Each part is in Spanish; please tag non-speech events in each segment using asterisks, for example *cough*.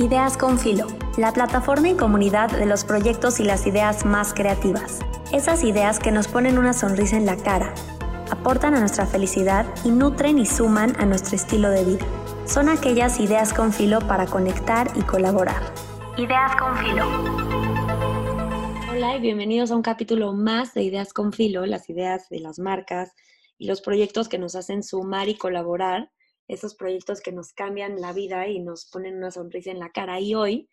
Ideas con Filo, la plataforma y comunidad de los proyectos y las ideas más creativas. Esas ideas que nos ponen una sonrisa en la cara, aportan a nuestra felicidad y nutren y suman a nuestro estilo de vida. Son aquellas ideas con filo para conectar y colaborar. Ideas con Filo. Hola y bienvenidos a un capítulo más de Ideas con Filo, las ideas de las marcas y los proyectos que nos hacen sumar y colaborar esos proyectos que nos cambian la vida y nos ponen una sonrisa en la cara. Y hoy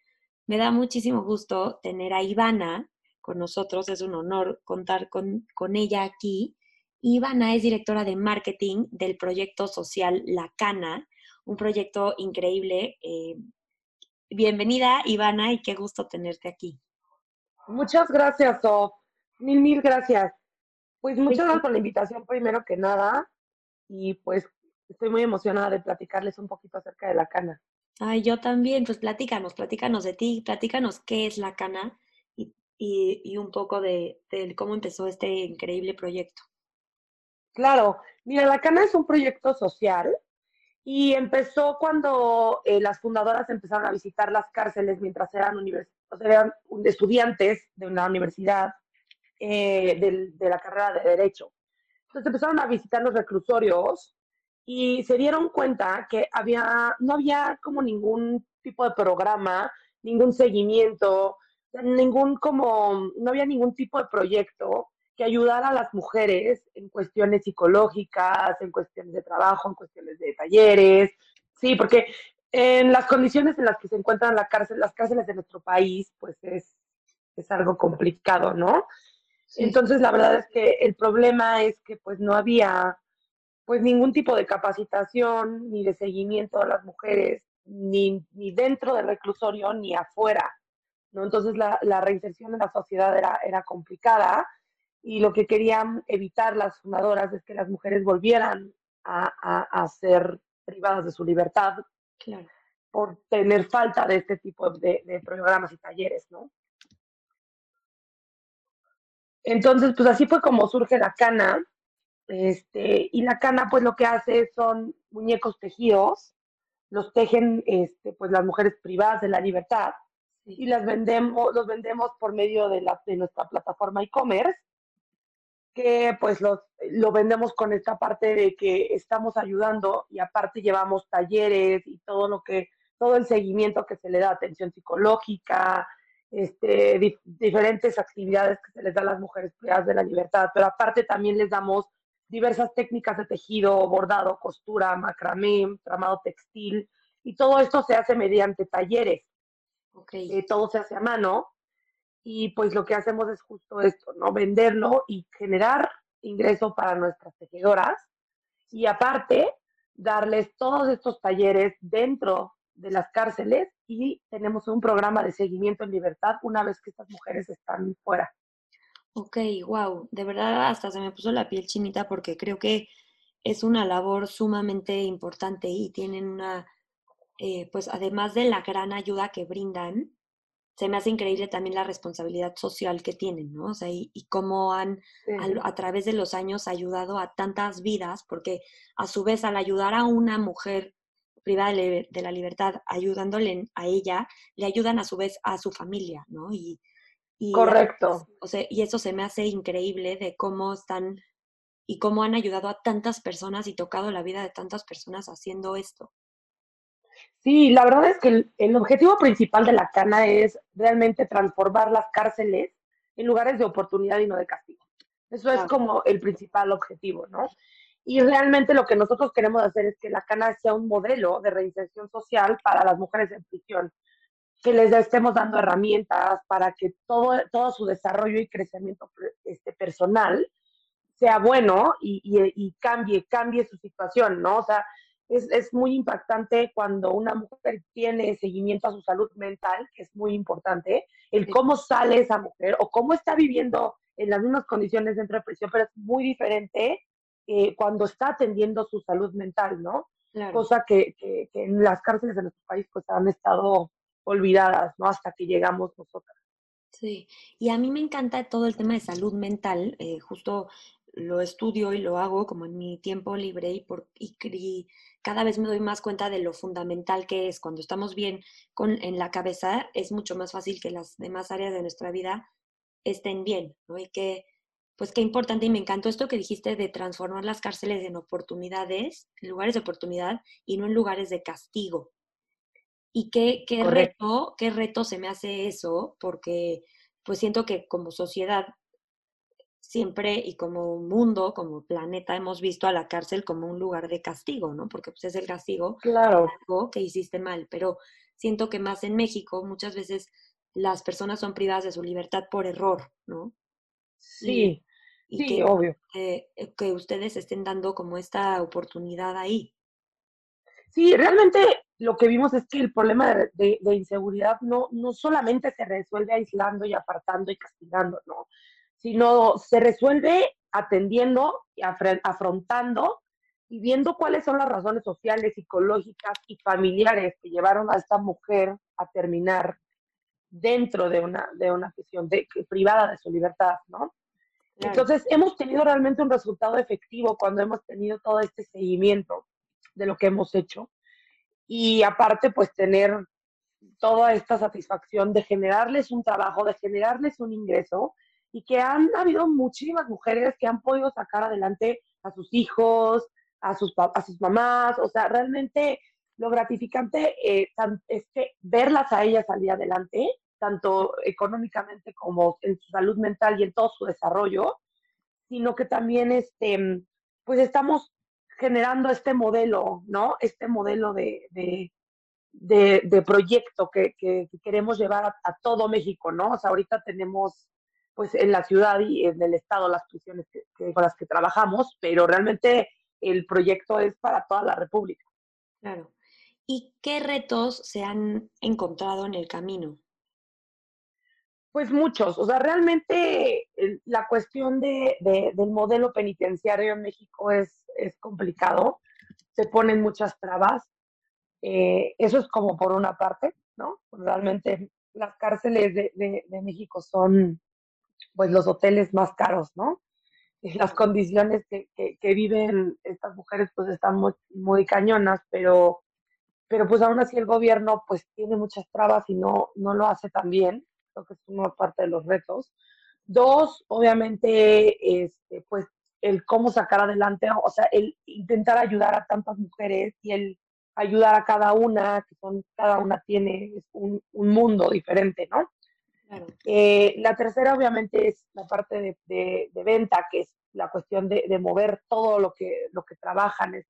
me da muchísimo gusto tener a Ivana con nosotros, es un honor contar con, con ella aquí. Ivana es directora de marketing del proyecto social La Cana, un proyecto increíble. Eh, bienvenida, Ivana, y qué gusto tenerte aquí. Muchas gracias, O. Mil, mil gracias. Pues muchas gracias por la invitación, primero que nada. Y pues estoy muy emocionada de platicarles un poquito acerca de la cana. Ay, yo también, pues platícanos, platícanos de ti, platícanos qué es la cana y, y, un poco de, cómo empezó este increíble proyecto. Claro, mira, la cana es un proyecto social y empezó cuando eh, las fundadoras empezaron a visitar las cárceles mientras eran, eran estudiantes de una universidad eh, de, de la carrera de Derecho. Entonces empezaron a visitar los reclusorios y se dieron cuenta que había, no había como ningún tipo de programa, ningún seguimiento, ningún como, no había ningún tipo de proyecto que ayudara a las mujeres en cuestiones psicológicas, en cuestiones de trabajo, en cuestiones de talleres, sí, porque en las condiciones en las que se encuentran la cárcel, las cárceles de nuestro país, pues es, es algo complicado, ¿no? Entonces, la verdad es que el problema es que pues no había pues ningún tipo de capacitación ni de seguimiento a las mujeres, ni, ni dentro del reclusorio ni afuera. ¿no? Entonces la, la reinserción en la sociedad era, era complicada y lo que querían evitar las fundadoras es que las mujeres volvieran a, a, ser privadas de su libertad por tener falta de este tipo de, de programas y talleres, ¿no? Entonces, pues así fue como surge la cana, este, y la cana, pues lo que hace son muñecos tejidos, los tejen este, pues las mujeres privadas de la libertad y las vendemos, los vendemos por medio de, la, de nuestra plataforma e-commerce, que pues los, lo vendemos con esta parte de que estamos ayudando y aparte llevamos talleres y todo lo que, todo el seguimiento que se le da, atención psicológica, este, diferentes actividades que se les da a las mujeres privadas de la libertad, pero aparte también les damos diversas técnicas de tejido, bordado, costura, macramé, tramado textil, y todo esto se hace mediante talleres. Okay. Eh, todo se hace a mano y pues lo que hacemos es justo esto, ¿no? Venderlo y generar ingreso para nuestras tejedoras y aparte darles todos estos talleres dentro de las cárceles y tenemos un programa de seguimiento en libertad una vez que estas mujeres están fuera. Ok, wow, de verdad hasta se me puso la piel chinita porque creo que es una labor sumamente importante y tienen una, eh, pues además de la gran ayuda que brindan, se me hace increíble también la responsabilidad social que tienen, ¿no? O sea, y, cómo han a, través de los años ayudado a tantas vidas, porque a su vez al ayudar a una mujer privada de, de la libertad, ayudándole a ella, le ayudan a su vez a su familia, ¿no? Y, Correcto. o sea, y eso se me hace increíble de cómo están y cómo han ayudado a tantas personas y tocado la vida de tantas personas haciendo esto. Sí, la verdad es que el, objetivo principal de la cana es realmente transformar las cárceles en lugares de oportunidad y no de castigo. Eso es como el principal objetivo, ¿no? Y realmente lo que nosotros queremos hacer es que la cana sea un modelo de reinserción social para las mujeres en prisión que les estemos dando herramientas para que todo, todo su desarrollo y crecimiento este, personal sea bueno y, y, cambie, cambie su situación, ¿no? O sea, es, es, muy impactante cuando una mujer tiene seguimiento a su salud mental, que es muy importante, el cómo sale esa mujer o cómo está viviendo en las mismas condiciones dentro de prisión, pero es muy diferente eh, cuando está atendiendo su salud mental, ¿no? Cosa que, que, que, en las cárceles de nuestro país pues han estado olvidadas, ¿no? Hasta que llegamos nosotras. Sí, y a mí me encanta todo el tema de salud mental, eh, justo lo estudio y lo hago como en mi tiempo libre y, por, y, cada vez me doy más cuenta de lo fundamental que es. Cuando estamos bien con, en la cabeza, es mucho más fácil que las demás áreas de nuestra vida estén bien. Y que, pues qué importante, y me encantó esto que dijiste de transformar las cárceles en oportunidades, en lugares de oportunidad y no en lugares de castigo. Y qué, qué reto, qué reto se me hace eso, porque pues siento que como sociedad siempre y como mundo, como planeta, hemos visto a la cárcel como un lugar de castigo, ¿no? Porque pues, es el castigo claro. algo que hiciste mal, pero siento que más en México muchas veces las personas son privadas de su libertad por error, ¿no? Sí, sí, que, obvio. Eh, que ustedes estén dando como esta oportunidad ahí. Sí, realmente lo que vimos es que el problema de, de, inseguridad no, no solamente se resuelve aislando y apartando y castigando, ¿no? sino se resuelve atendiendo y afrontando y viendo cuáles son las razones sociales, psicológicas y familiares que llevaron a esta mujer a terminar dentro de una, de una prisión de, privada de su libertad, ¿no? Entonces, hemos tenido realmente un resultado efectivo cuando hemos tenido todo este seguimiento de lo que hemos hecho. Y aparte, pues tener toda esta satisfacción de generarles un trabajo, de generarles un ingreso y que han habido muchísimas mujeres que han podido sacar adelante a sus hijos, a sus, a sus mamás, o sea, realmente lo gratificante eh, es que verlas a ellas salir adelante, tanto económicamente como en su salud mental y en todo su desarrollo, sino que también este, pues estamos generando este modelo, ¿no? Este modelo de, de, proyecto que, que, queremos llevar a, todo México, ¿no? O sea, ahorita tenemos pues en la ciudad y en el estado las prisiones con las que trabajamos, pero realmente el proyecto es para toda la República. Claro. ¿Y qué retos se han encontrado en el camino? Pues muchos. O sea, realmente la cuestión de, del modelo penitenciario en México es, es complicado. Se ponen muchas trabas. Eh, eso es como por una parte, ¿no? Realmente las cárceles de, de México son pues los hoteles más caros, ¿no? Las condiciones que, que, viven estas mujeres pues están muy, muy cañonas, pero, pero pues aún así el gobierno pues tiene muchas trabas y no, no lo hace tan bien, creo que es una parte de los retos. Dos, obviamente, este, pues el cómo sacar adelante, o sea, el intentar ayudar a tantas mujeres y el ayudar a cada una, que son, cada una tiene un, un mundo diferente, ¿no? Eh, la tercera, obviamente, es la parte de, venta, que es la cuestión de, mover todo lo que, lo que trabajan. Es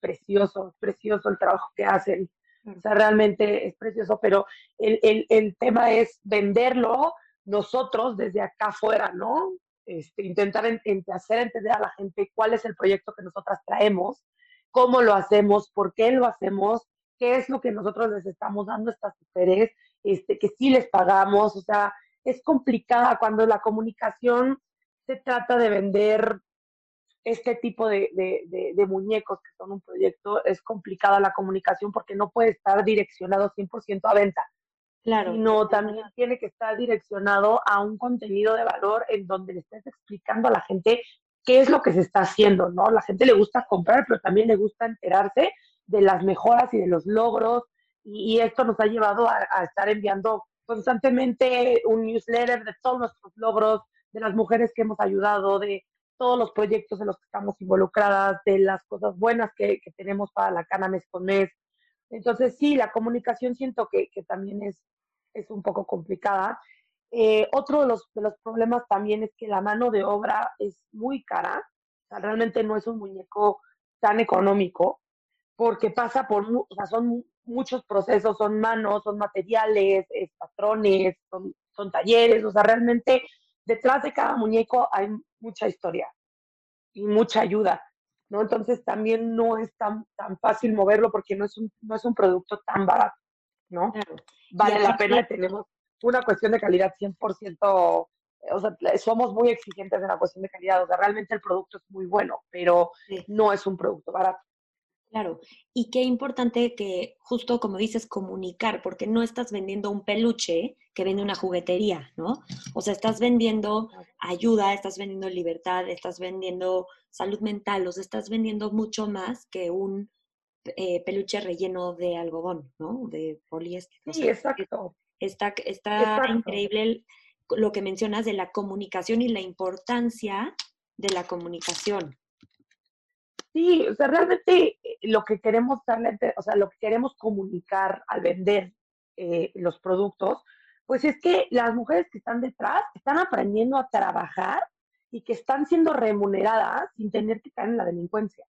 precioso, precioso el trabajo que hacen. O sea, realmente es precioso, pero el, tema es venderlo nosotros desde acá afuera, ¿no? Este, intentar hacer entender a la gente cuál es el proyecto que nosotras traemos, cómo lo hacemos, por qué lo hacemos, qué es lo que nosotros les estamos dando a estas mujeres este, que sí les pagamos, o sea, es complicada cuando la comunicación se trata de vender este tipo de, muñecos que son un proyecto, es complicada la comunicación porque no puede estar direccionado 100% a venta. Claro. Sino también tiene que estar direccionado a un contenido de valor en donde le estés explicando a la gente qué es lo que se está haciendo, ¿no? La gente le gusta comprar, pero también le gusta enterarse de las mejoras y de los logros y, esto nos ha llevado a, estar enviando constantemente un newsletter de todos nuestros logros, de las mujeres que hemos ayudado, de todos los proyectos en los que estamos involucradas, de las cosas buenas que, tenemos para la cana mes con mes. Entonces, sí, la comunicación siento que, también es, es un poco complicada. Eh, otro de los, de los problemas también es que la mano de obra es muy cara. O sea, realmente no es un muñeco tan económico porque pasa por, o sea, son muchos procesos, son manos, son materiales, es patrones, son, son talleres, o sea, realmente detrás de cada muñeco hay mucha historia y mucha ayuda, ¿no? Entonces también no es tan, tan fácil moverlo porque no es un, no es un producto tan barato, ¿no? Vale la pena, tenemos una cuestión de calidad 100%, o sea, somos muy exigentes en la cuestión de calidad, o sea, realmente el producto es muy bueno, pero no es un producto barato. Claro, y qué importante que justo como dices, comunicar, porque no estás vendiendo un peluche que vende una juguetería, ¿no? O sea, estás vendiendo ayuda, estás vendiendo libertad, estás vendiendo salud mental, o sea, estás vendiendo mucho más que un eh, peluche relleno de algodón, ¿no? De poliéster. Sí, exacto. Está, está increíble lo que mencionas de la comunicación y la importancia de la comunicación. Sí, o sea, realmente eh, lo que queremos darle, o sea, lo que queremos comunicar al vender eh, los productos, pues es que las mujeres que están detrás están aprendiendo a trabajar y que están siendo remuneradas sin tener que caer en la delincuencia.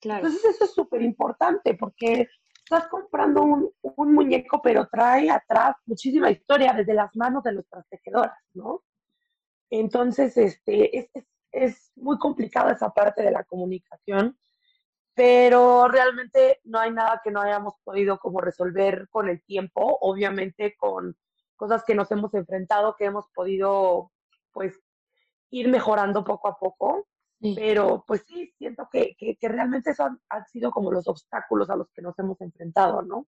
Claro. Entonces eso es súper importante porque estás comprando un, un, muñeco, pero trae atrás muchísima historia desde las manos de nuestras tejedoras, ¿no? Entonces, este, es, es muy complicada esa parte de la comunicación, pero realmente no hay nada que no hayamos podido como resolver con el tiempo, obviamente con cosas que nos hemos enfrentado, que hemos podido pues ir mejorando poco a poco, pero pues sí, siento que, que, realmente son, han sido como los obstáculos a los que nos hemos enfrentado, ¿no?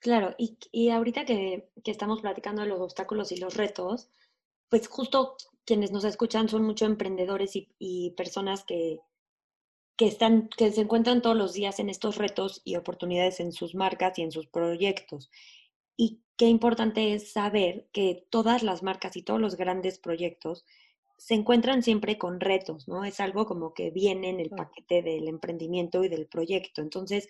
Claro, y, y ahorita que, que, estamos platicando de los obstáculos y los retos, pues justo quienes nos escuchan son muchos emprendedores y, personas que, que, están, que se encuentran todos los días en estos retos y oportunidades en sus marcas y en sus proyectos. Y qué importante es saber que todas las marcas y todos los grandes proyectos se encuentran siempre con retos, ¿no? Es algo como que viene en el paquete del emprendimiento y del proyecto. Entonces,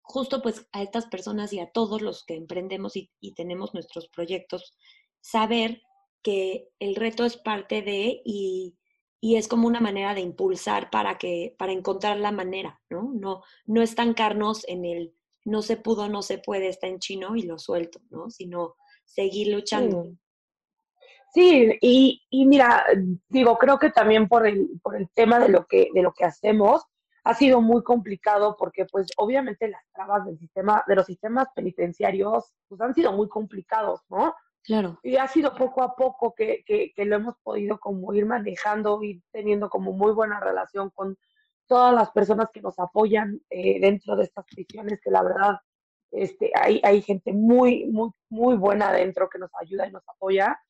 justo pues a estas personas y a todos los que emprendemos y, y tenemos nuestros proyectos, saber que el reto es parte de y, es como una manera de impulsar para que para encontrar la manera, ¿no? No no estancarnos en el no se pudo, no se puede, está en chino y lo suelto, ¿no? Sino seguir luchando. Sí, y, y, mira, digo, creo que también por el, por el tema de lo que de lo que hacemos ha sido muy complicado porque pues obviamente las trabas del sistema de los sistemas penitenciarios pues han sido muy complicados, ¿no? Claro. Y ha sido poco a poco que, que, lo hemos podido como ir manejando y teniendo como muy buena relación con todas las personas que nos apoyan eh, dentro de estas prisiones, que la verdad este, hay, hay gente muy, muy, muy buena dentro que nos ayuda y nos apoya.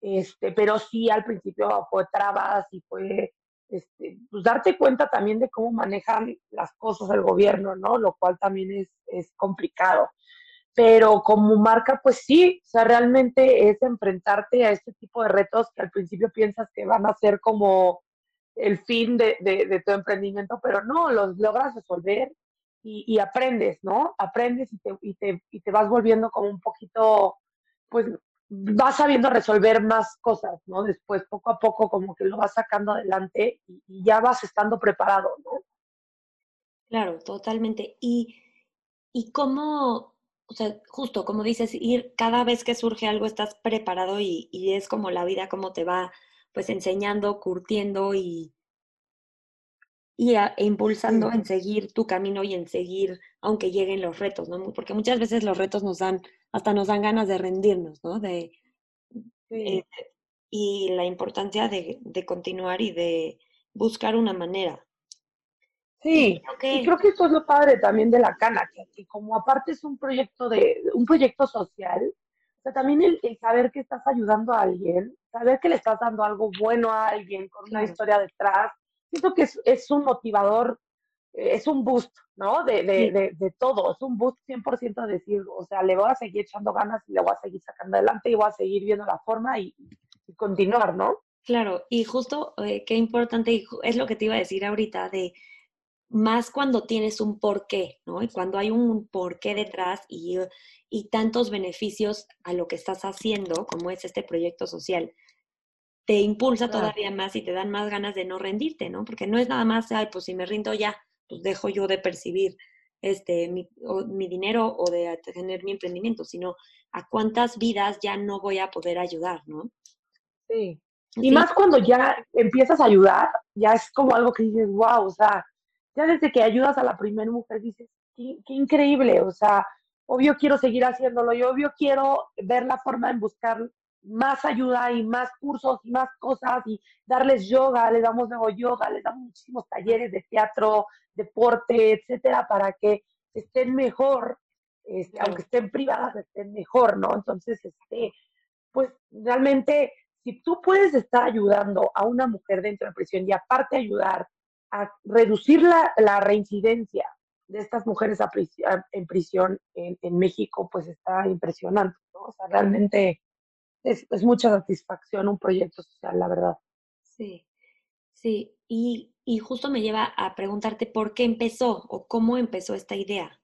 Este, pero sí al principio fue trabas y fue este, pues darte cuenta también de cómo manejan las cosas el gobierno, ¿no? Lo cual también es, es complicado pero como marca, pues sí, o sea, realmente es enfrentarte a este tipo de retos que al principio piensas que van a ser como el fin de, de, tu emprendimiento, pero no, los logras resolver y, aprendes, ¿no? Aprendes y te, y, te, y te vas volviendo como un poquito, pues vas sabiendo resolver más cosas, ¿no? Después, poco a poco, como que lo vas sacando adelante y, y ya vas estando preparado, ¿no? Claro, totalmente. ¿Y, y cómo, o sea, justo como dices, ir cada vez que surge algo estás preparado y, es como la vida, como te va pues enseñando, curtiendo y, y e impulsando en seguir tu camino y en seguir, aunque lleguen los retos, ¿no? Porque muchas veces los retos nos dan, hasta nos dan ganas de rendirnos, ¿no? De, eh, y la importancia de, de continuar y de buscar una manera. Sí, y creo que esto es lo padre también de la cana, que, como aparte es un proyecto de un proyecto social, sea, también el, saber que estás ayudando a alguien, saber que le estás dando algo bueno a alguien con una historia detrás, siento que es, es un motivador, eh, es un boost, ¿no? De, de, de, de, todo, es un boost 100% a decir, o sea, le voy a seguir echando ganas y le voy a seguir sacando adelante y voy a seguir viendo la forma y, continuar, ¿no? Claro, y justo eh, qué importante, es lo que te iba a decir ahorita, de más cuando tienes un porqué, ¿no? Y cuando hay un porqué detrás y, y tantos beneficios a lo que estás haciendo, como es este proyecto social, te impulsa todavía más y te dan más ganas de no rendirte, ¿no? Porque no es nada más, ay, pues si me rindo ya, pues dejo yo de percibir este, mi, mi dinero o de tener mi emprendimiento, sino a cuántas vidas ya no voy a poder ayudar, ¿no? Sí. Y más cuando ya empiezas a ayudar, ya es como algo que dices, wow, o sea, ya desde que ayudas a la primera mujer dices, qué, increíble, o sea, obvio quiero seguir haciéndolo y obvio quiero ver la forma en buscar más ayuda y más cursos y más cosas y darles yoga, les damos luego yoga, les damos muchísimos talleres de teatro, deporte, etcétera, para que estén mejor, este, aunque estén privadas, estén mejor, ¿no? Entonces, este, pues realmente, si tú puedes estar ayudando a una mujer dentro de prisión y aparte ayudar a reducir la, reincidencia de estas mujeres en prisión en, México, pues está impresionante, ¿no? O sea, realmente es, es, mucha satisfacción un proyecto social, la verdad. Sí, sí, y, y justo me lleva a preguntarte por qué empezó o cómo empezó esta idea.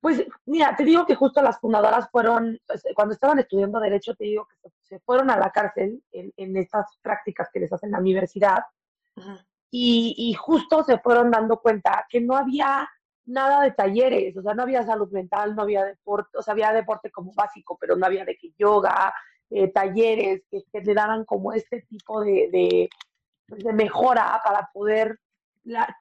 Pues mira, te digo que justo las fundadoras fueron, pues, cuando estaban estudiando Derecho, te digo que se, fueron a la cárcel en, en, estas prácticas que les hacen en la universidad. Y, justo se fueron dando cuenta que no había nada de talleres, o sea, no había salud mental, no había deporte, o sea, había deporte como básico, pero no había de que yoga, eh, talleres que generaran como este tipo de, pues, de mejora para poder,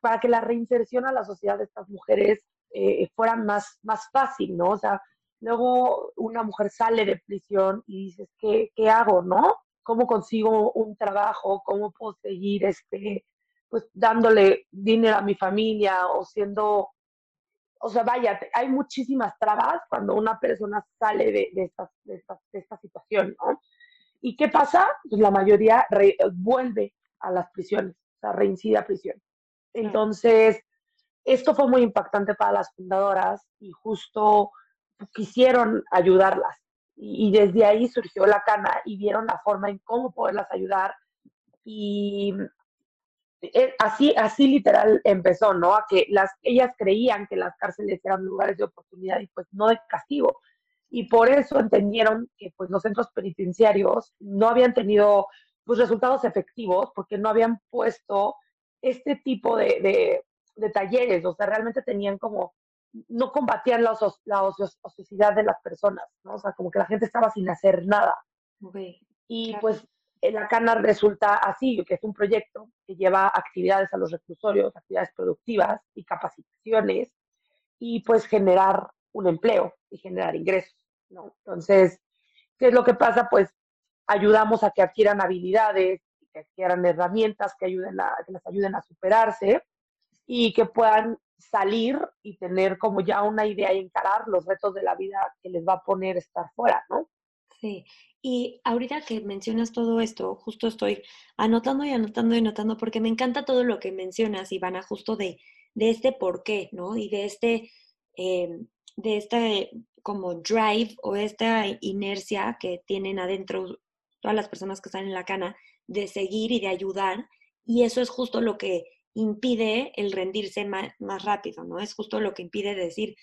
para que la reinserción a la sociedad de estas mujeres eh, fuera más, más fácil, ¿no? O sea, luego una mujer sale de prisión y dices, ¿qué, qué hago, no? ¿Cómo consigo un trabajo? ¿Cómo puedo seguir, este, pues, dándole dinero a mi familia o siendo, o sea, vaya, hay muchísimas trabas cuando una persona sale de, de, esta, de, esta, de esta situación, ¿no? ¿Y qué pasa? Pues la mayoría vuelve a las prisiones, o sea, reincide a prisión. Entonces, esto fue muy impactante para las fundadoras y justo quisieron ayudarlas. Y, desde ahí surgió la cana y vieron la forma en cómo poderlas ayudar. Y así, así literal empezó, ¿no? A que las, ellas creían que las cárceles eran lugares de oportunidad y pues no de castigo. Y por eso entendieron que pues los centros penitenciarios no habían tenido pues resultados efectivos porque no habían puesto este tipo de, de talleres, o sea, realmente tenían como, no combatían la, la ociosidad de las personas, ¿no? O sea, como que la gente estaba sin hacer nada. y pues la Cana resulta así, que es un proyecto que lleva actividades a los reclusorios, actividades productivas y capacitaciones, y pues generar un empleo y generar ingresos. Entonces, ¿qué es lo que pasa? Pues ayudamos a que adquieran habilidades, que adquieran herramientas que, ayuden a, que les ayuden a superarse y que puedan salir y tener como ya una idea y encarar los retos de la vida que les va a poner estar fuera, ¿no? Sí, y ahorita que mencionas todo esto, justo estoy anotando y anotando y anotando porque me encanta todo lo que mencionas, Ivana, justo de, de este por qué, ¿no? Y de este, em, de este como drive o esta inercia que tienen adentro todas las personas que están en la cana de seguir y de ayudar. Y eso es justo lo que impide el rendirse más, rápido, ¿no? Es justo lo que impide decir,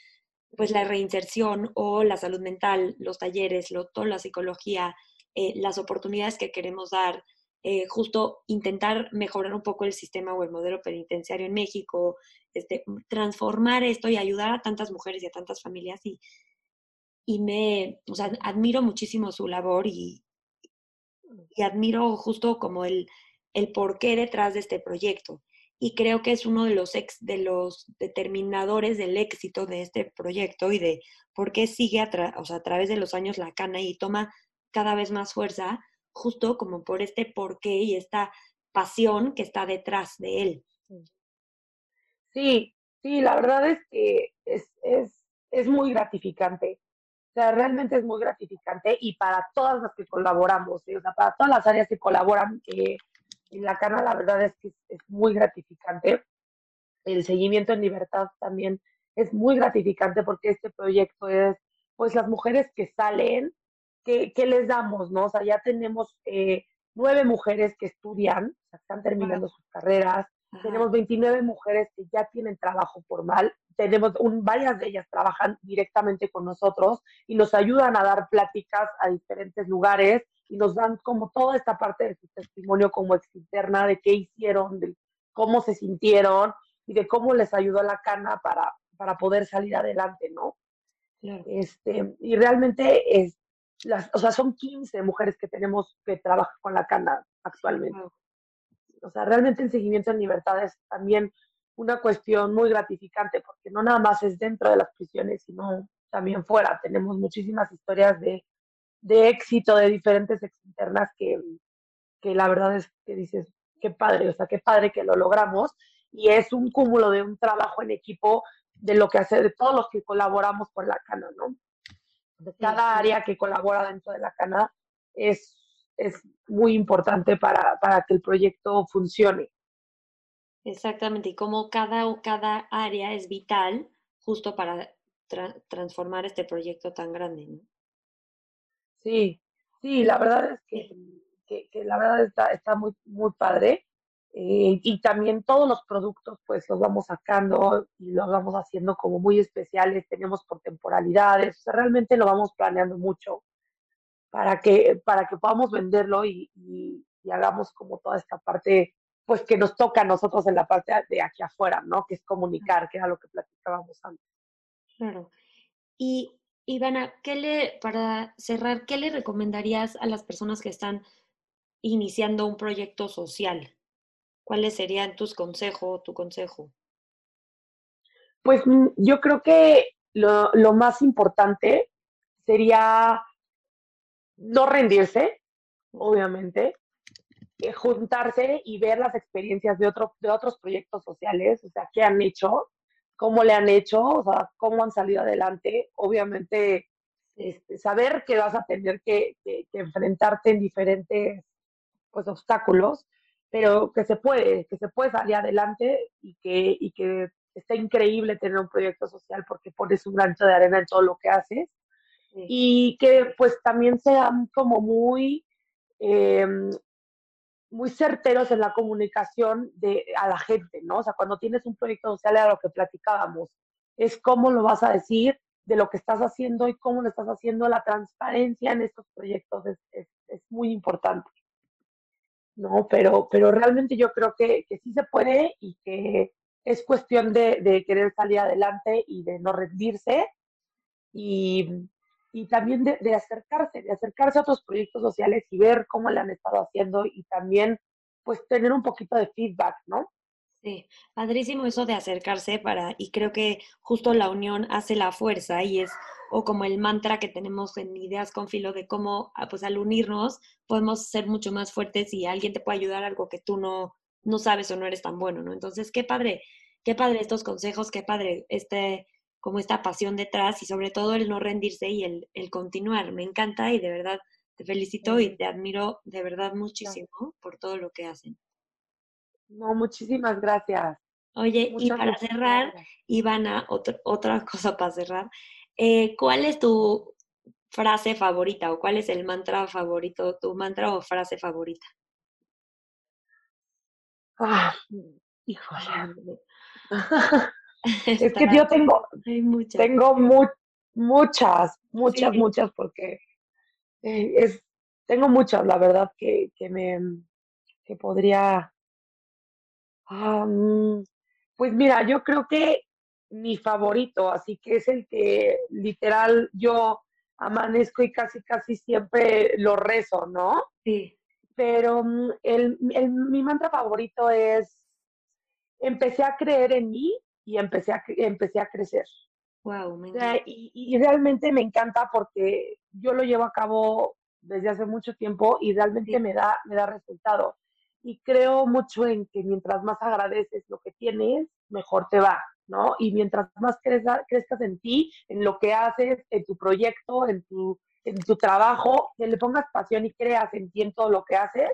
pues la reinserción o la salud mental, los talleres, lo, toda la psicología, eh, las oportunidades que queremos dar, eh, justo intentar mejorar un poco el sistema o el modelo penitenciario en México, este, transformar esto y ayudar a tantas mujeres y a tantas familias y, y me, o sea, admiro muchísimo su labor y, y admiro justo como el, el porqué detrás de este proyecto y creo que es uno de los, ex, de los determinadores del éxito de este proyecto y de por qué sigue a, través de los años la cana y toma cada vez más fuerza, justo como por este porqué y esta pasión que está detrás de él. Sí, sí, la verdad es que es, es, es muy gratificante. O sea, realmente es muy gratificante y para todas las que colaboramos, o sea, para todas las áreas que colaboran, eh, en la cana la verdad es que es, muy gratificante. El seguimiento en libertad también es muy gratificante porque este proyecto es, pues las mujeres que salen, ¿qué, les damos? ¿no? O sea, ya tenemos eh, nueve mujeres que estudian, están terminando sus carreras, tenemos 29 mujeres que ya tienen trabajo formal, tenemos un, varias de ellas trabajan directamente con nosotros y nos ayudan a dar pláticas a diferentes lugares y nos dan como toda esta parte de su testimonio como ex interna, de qué hicieron, de cómo se sintieron y de cómo les ayudó la cana para, para poder salir adelante, ¿no? Este, y realmente es, las, o sea, son 15 mujeres que tenemos que trabajan con la cana actualmente. O sea, realmente el seguimiento en libertad es también una cuestión muy gratificante porque no nada más es dentro de las prisiones, sino también fuera. Tenemos muchísimas historias de de éxito de diferentes ex internas que, que la verdad es que dices, qué padre, o sea, qué padre que lo logramos. Y es un cúmulo de un trabajo en equipo de lo que hace, de todos los que colaboramos con la Cana, ¿no? De cada área que colabora dentro de la Cana es, es muy importante para, para que el proyecto funcione. Exactamente, y cómo cada, cada área es vital justo para transformar este proyecto tan grande, ¿no? Sí, sí, la verdad es que, que, la verdad está, está muy, muy padre. Eh, y también todos los productos, pues los vamos sacando y los vamos haciendo como muy especiales, tenemos por temporalidades, o sea, realmente lo vamos planeando mucho para que, para que podamos venderlo y, y, hagamos como toda esta parte, pues que nos toca a nosotros en la parte de aquí afuera, ¿no? Que es comunicar, que era lo que platicábamos antes. Claro. Y Ivana, ¿qué le, para cerrar, ¿qué le recomendarías a las personas que están iniciando un proyecto social? ¿Cuáles serían tus consejos, tu consejo? Pues mm, yo creo que lo, lo más importante sería no rendirse, obviamente, eh, juntarse y ver las experiencias de, otro, de otros proyectos sociales, o sea, qué han hecho, cómo le han hecho, o sea, cómo han salido adelante. Obviamente, este, saber que vas a tener que, enfrentarte en diferentes pues, obstáculos, pero que se puede, que se puede salir adelante y que, y que está increíble tener un proyecto social porque pones un granito de arena en todo lo que haces y que pues también sean como muy, em, muy certeros en la comunicación de, a la gente, ¿no? O sea, cuando tienes un proyecto social, era lo que platicábamos, es cómo lo vas a decir, de lo que estás haciendo y cómo lo estás haciendo, la transparencia en estos proyectos es, es, es muy importante. ¿no? Pero, pero realmente yo creo que, que, sí se puede y que es cuestión de, de, querer salir adelante y de no rendirse y, y también de, de, acercarse, de acercarse a otros proyectos sociales y ver cómo le han estado haciendo y también pues tener un poquito de feedback, ¿no? Sí, padrísimo eso de acercarse para, y creo que justo la unión hace la fuerza y es, o como el mantra que tenemos en Ideas con Filo de cómo, ah, pues al unirnos podemos ser mucho más fuertes y alguien te puede ayudar algo que tú no, no sabes o no eres tan bueno, ¿no? Entonces, qué padre, qué padre estos consejos, qué padre este, como esta pasión detrás y sobre todo el no rendirse y el, el continuar. Me encanta y de verdad te felicito y te admiro de verdad muchísimo por todo lo que hacen. No, muchísimas gracias. Oye, y para cerrar, Ivana, otra cosa para cerrar, eh, ¿cuál es tu frase favorita o cuál es el mantra favorito, tu mantra o frase favorita? Ah, híjole. *laughs* *laughs* *laughs* es que yo tengo, tengo muchas, muchas, muchas, porque eh, es, tengo muchas, la verdad, que, que me que podría. pues mira, yo creo que mi favorito, así que es el que literal yo amanezco y casi, casi siempre lo rezo, ¿no? Sí. Pero mm, el, el, mi mantra favorito es, empecé a creer en mí y empecé a, empecé a crecer. Wow, y, y, realmente me encanta porque yo lo llevo a cabo desde hace mucho tiempo y realmente me, da, me da resultado. Y creo mucho en que mientras más agradeces lo que tienes, mejor te va, ¿no? Y mientras más crezcas, crezcas en ti, en lo que haces, en tu proyecto, en tu, en tu trabajo, que le pongas pasión y creas en ti en todo lo que haces,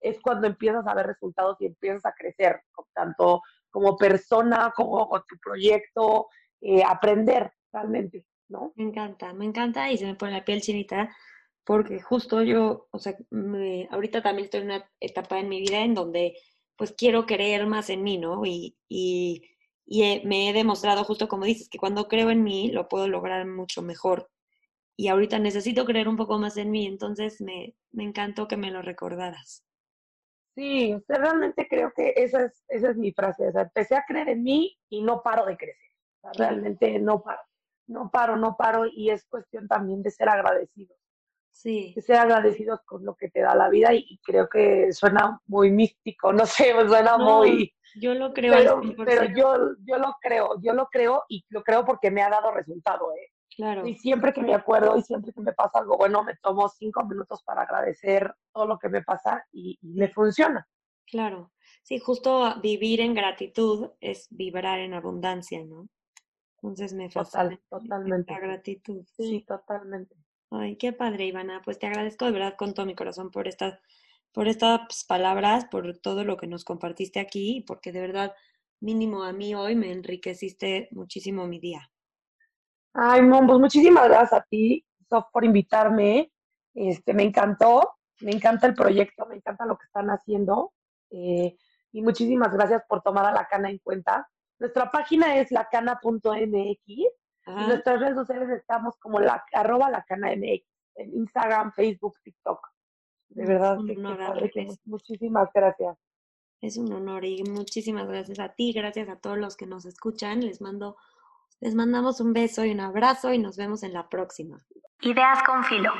es cuando empiezas a ver resultados y empiezas a crecer, tanto como persona, como con tu proyecto, eh, aprender realmente, ¿no? Me encanta, me encanta y se me pone la piel chinita porque justo yo, o sea, ahorita también estoy en una etapa en mi vida en donde pues quiero creer más en mí, ¿no? Y, y, me he demostrado justo como dices, que cuando creo en mí lo puedo lograr mucho mejor. Y ahorita necesito creer un poco más en mí, entonces me, me encantó que me lo recordaras. Sí, realmente creo que esa es, esa es mi frase. O sea, empecé a creer en mí y no paro de crecer. realmente no paro, no paro, no paro. Y es cuestión también de ser agradecidos. Sí. De ser agradecidos con lo que te da la vida y, creo que suena muy místico, no sé, suena muy... Yo lo creo. Pero, pero yo, yo lo creo, yo lo creo y lo creo porque me ha dado resultado. ¿eh? Y siempre que me acuerdo y siempre que me pasa algo bueno, me tomo cinco minutos para agradecer todo lo que me pasa y, me funciona. Claro. Sí, justo vivir en gratitud es vibrar en abundancia, ¿no? Entonces me Total, totalmente. La gratitud. Sí, totalmente. Ay, qué padre, Ivana. Pues te agradezco de verdad con todo mi corazón por esta por estas palabras, por todo lo que nos compartiste aquí, porque de verdad, mínimo a mí hoy me enriqueciste muchísimo mi día. Ay, Mon, pues muchísimas gracias a ti, Sof, por invitarme. Este, me encantó, me encanta el proyecto, me encanta lo que están haciendo. Eh, y muchísimas gracias por tomar a la cana en cuenta. Nuestra página es lacana.mx y nuestras redes sociales estamos como la, arroba lacanamx en Instagram, Facebook, TikTok. De verdad, muchísimas gracias. Es un honor y muchísimas gracias a ti, gracias a todos los que nos escuchan. Les mando, les mandamos un beso y un abrazo y nos vemos en la próxima. Ideas con filo.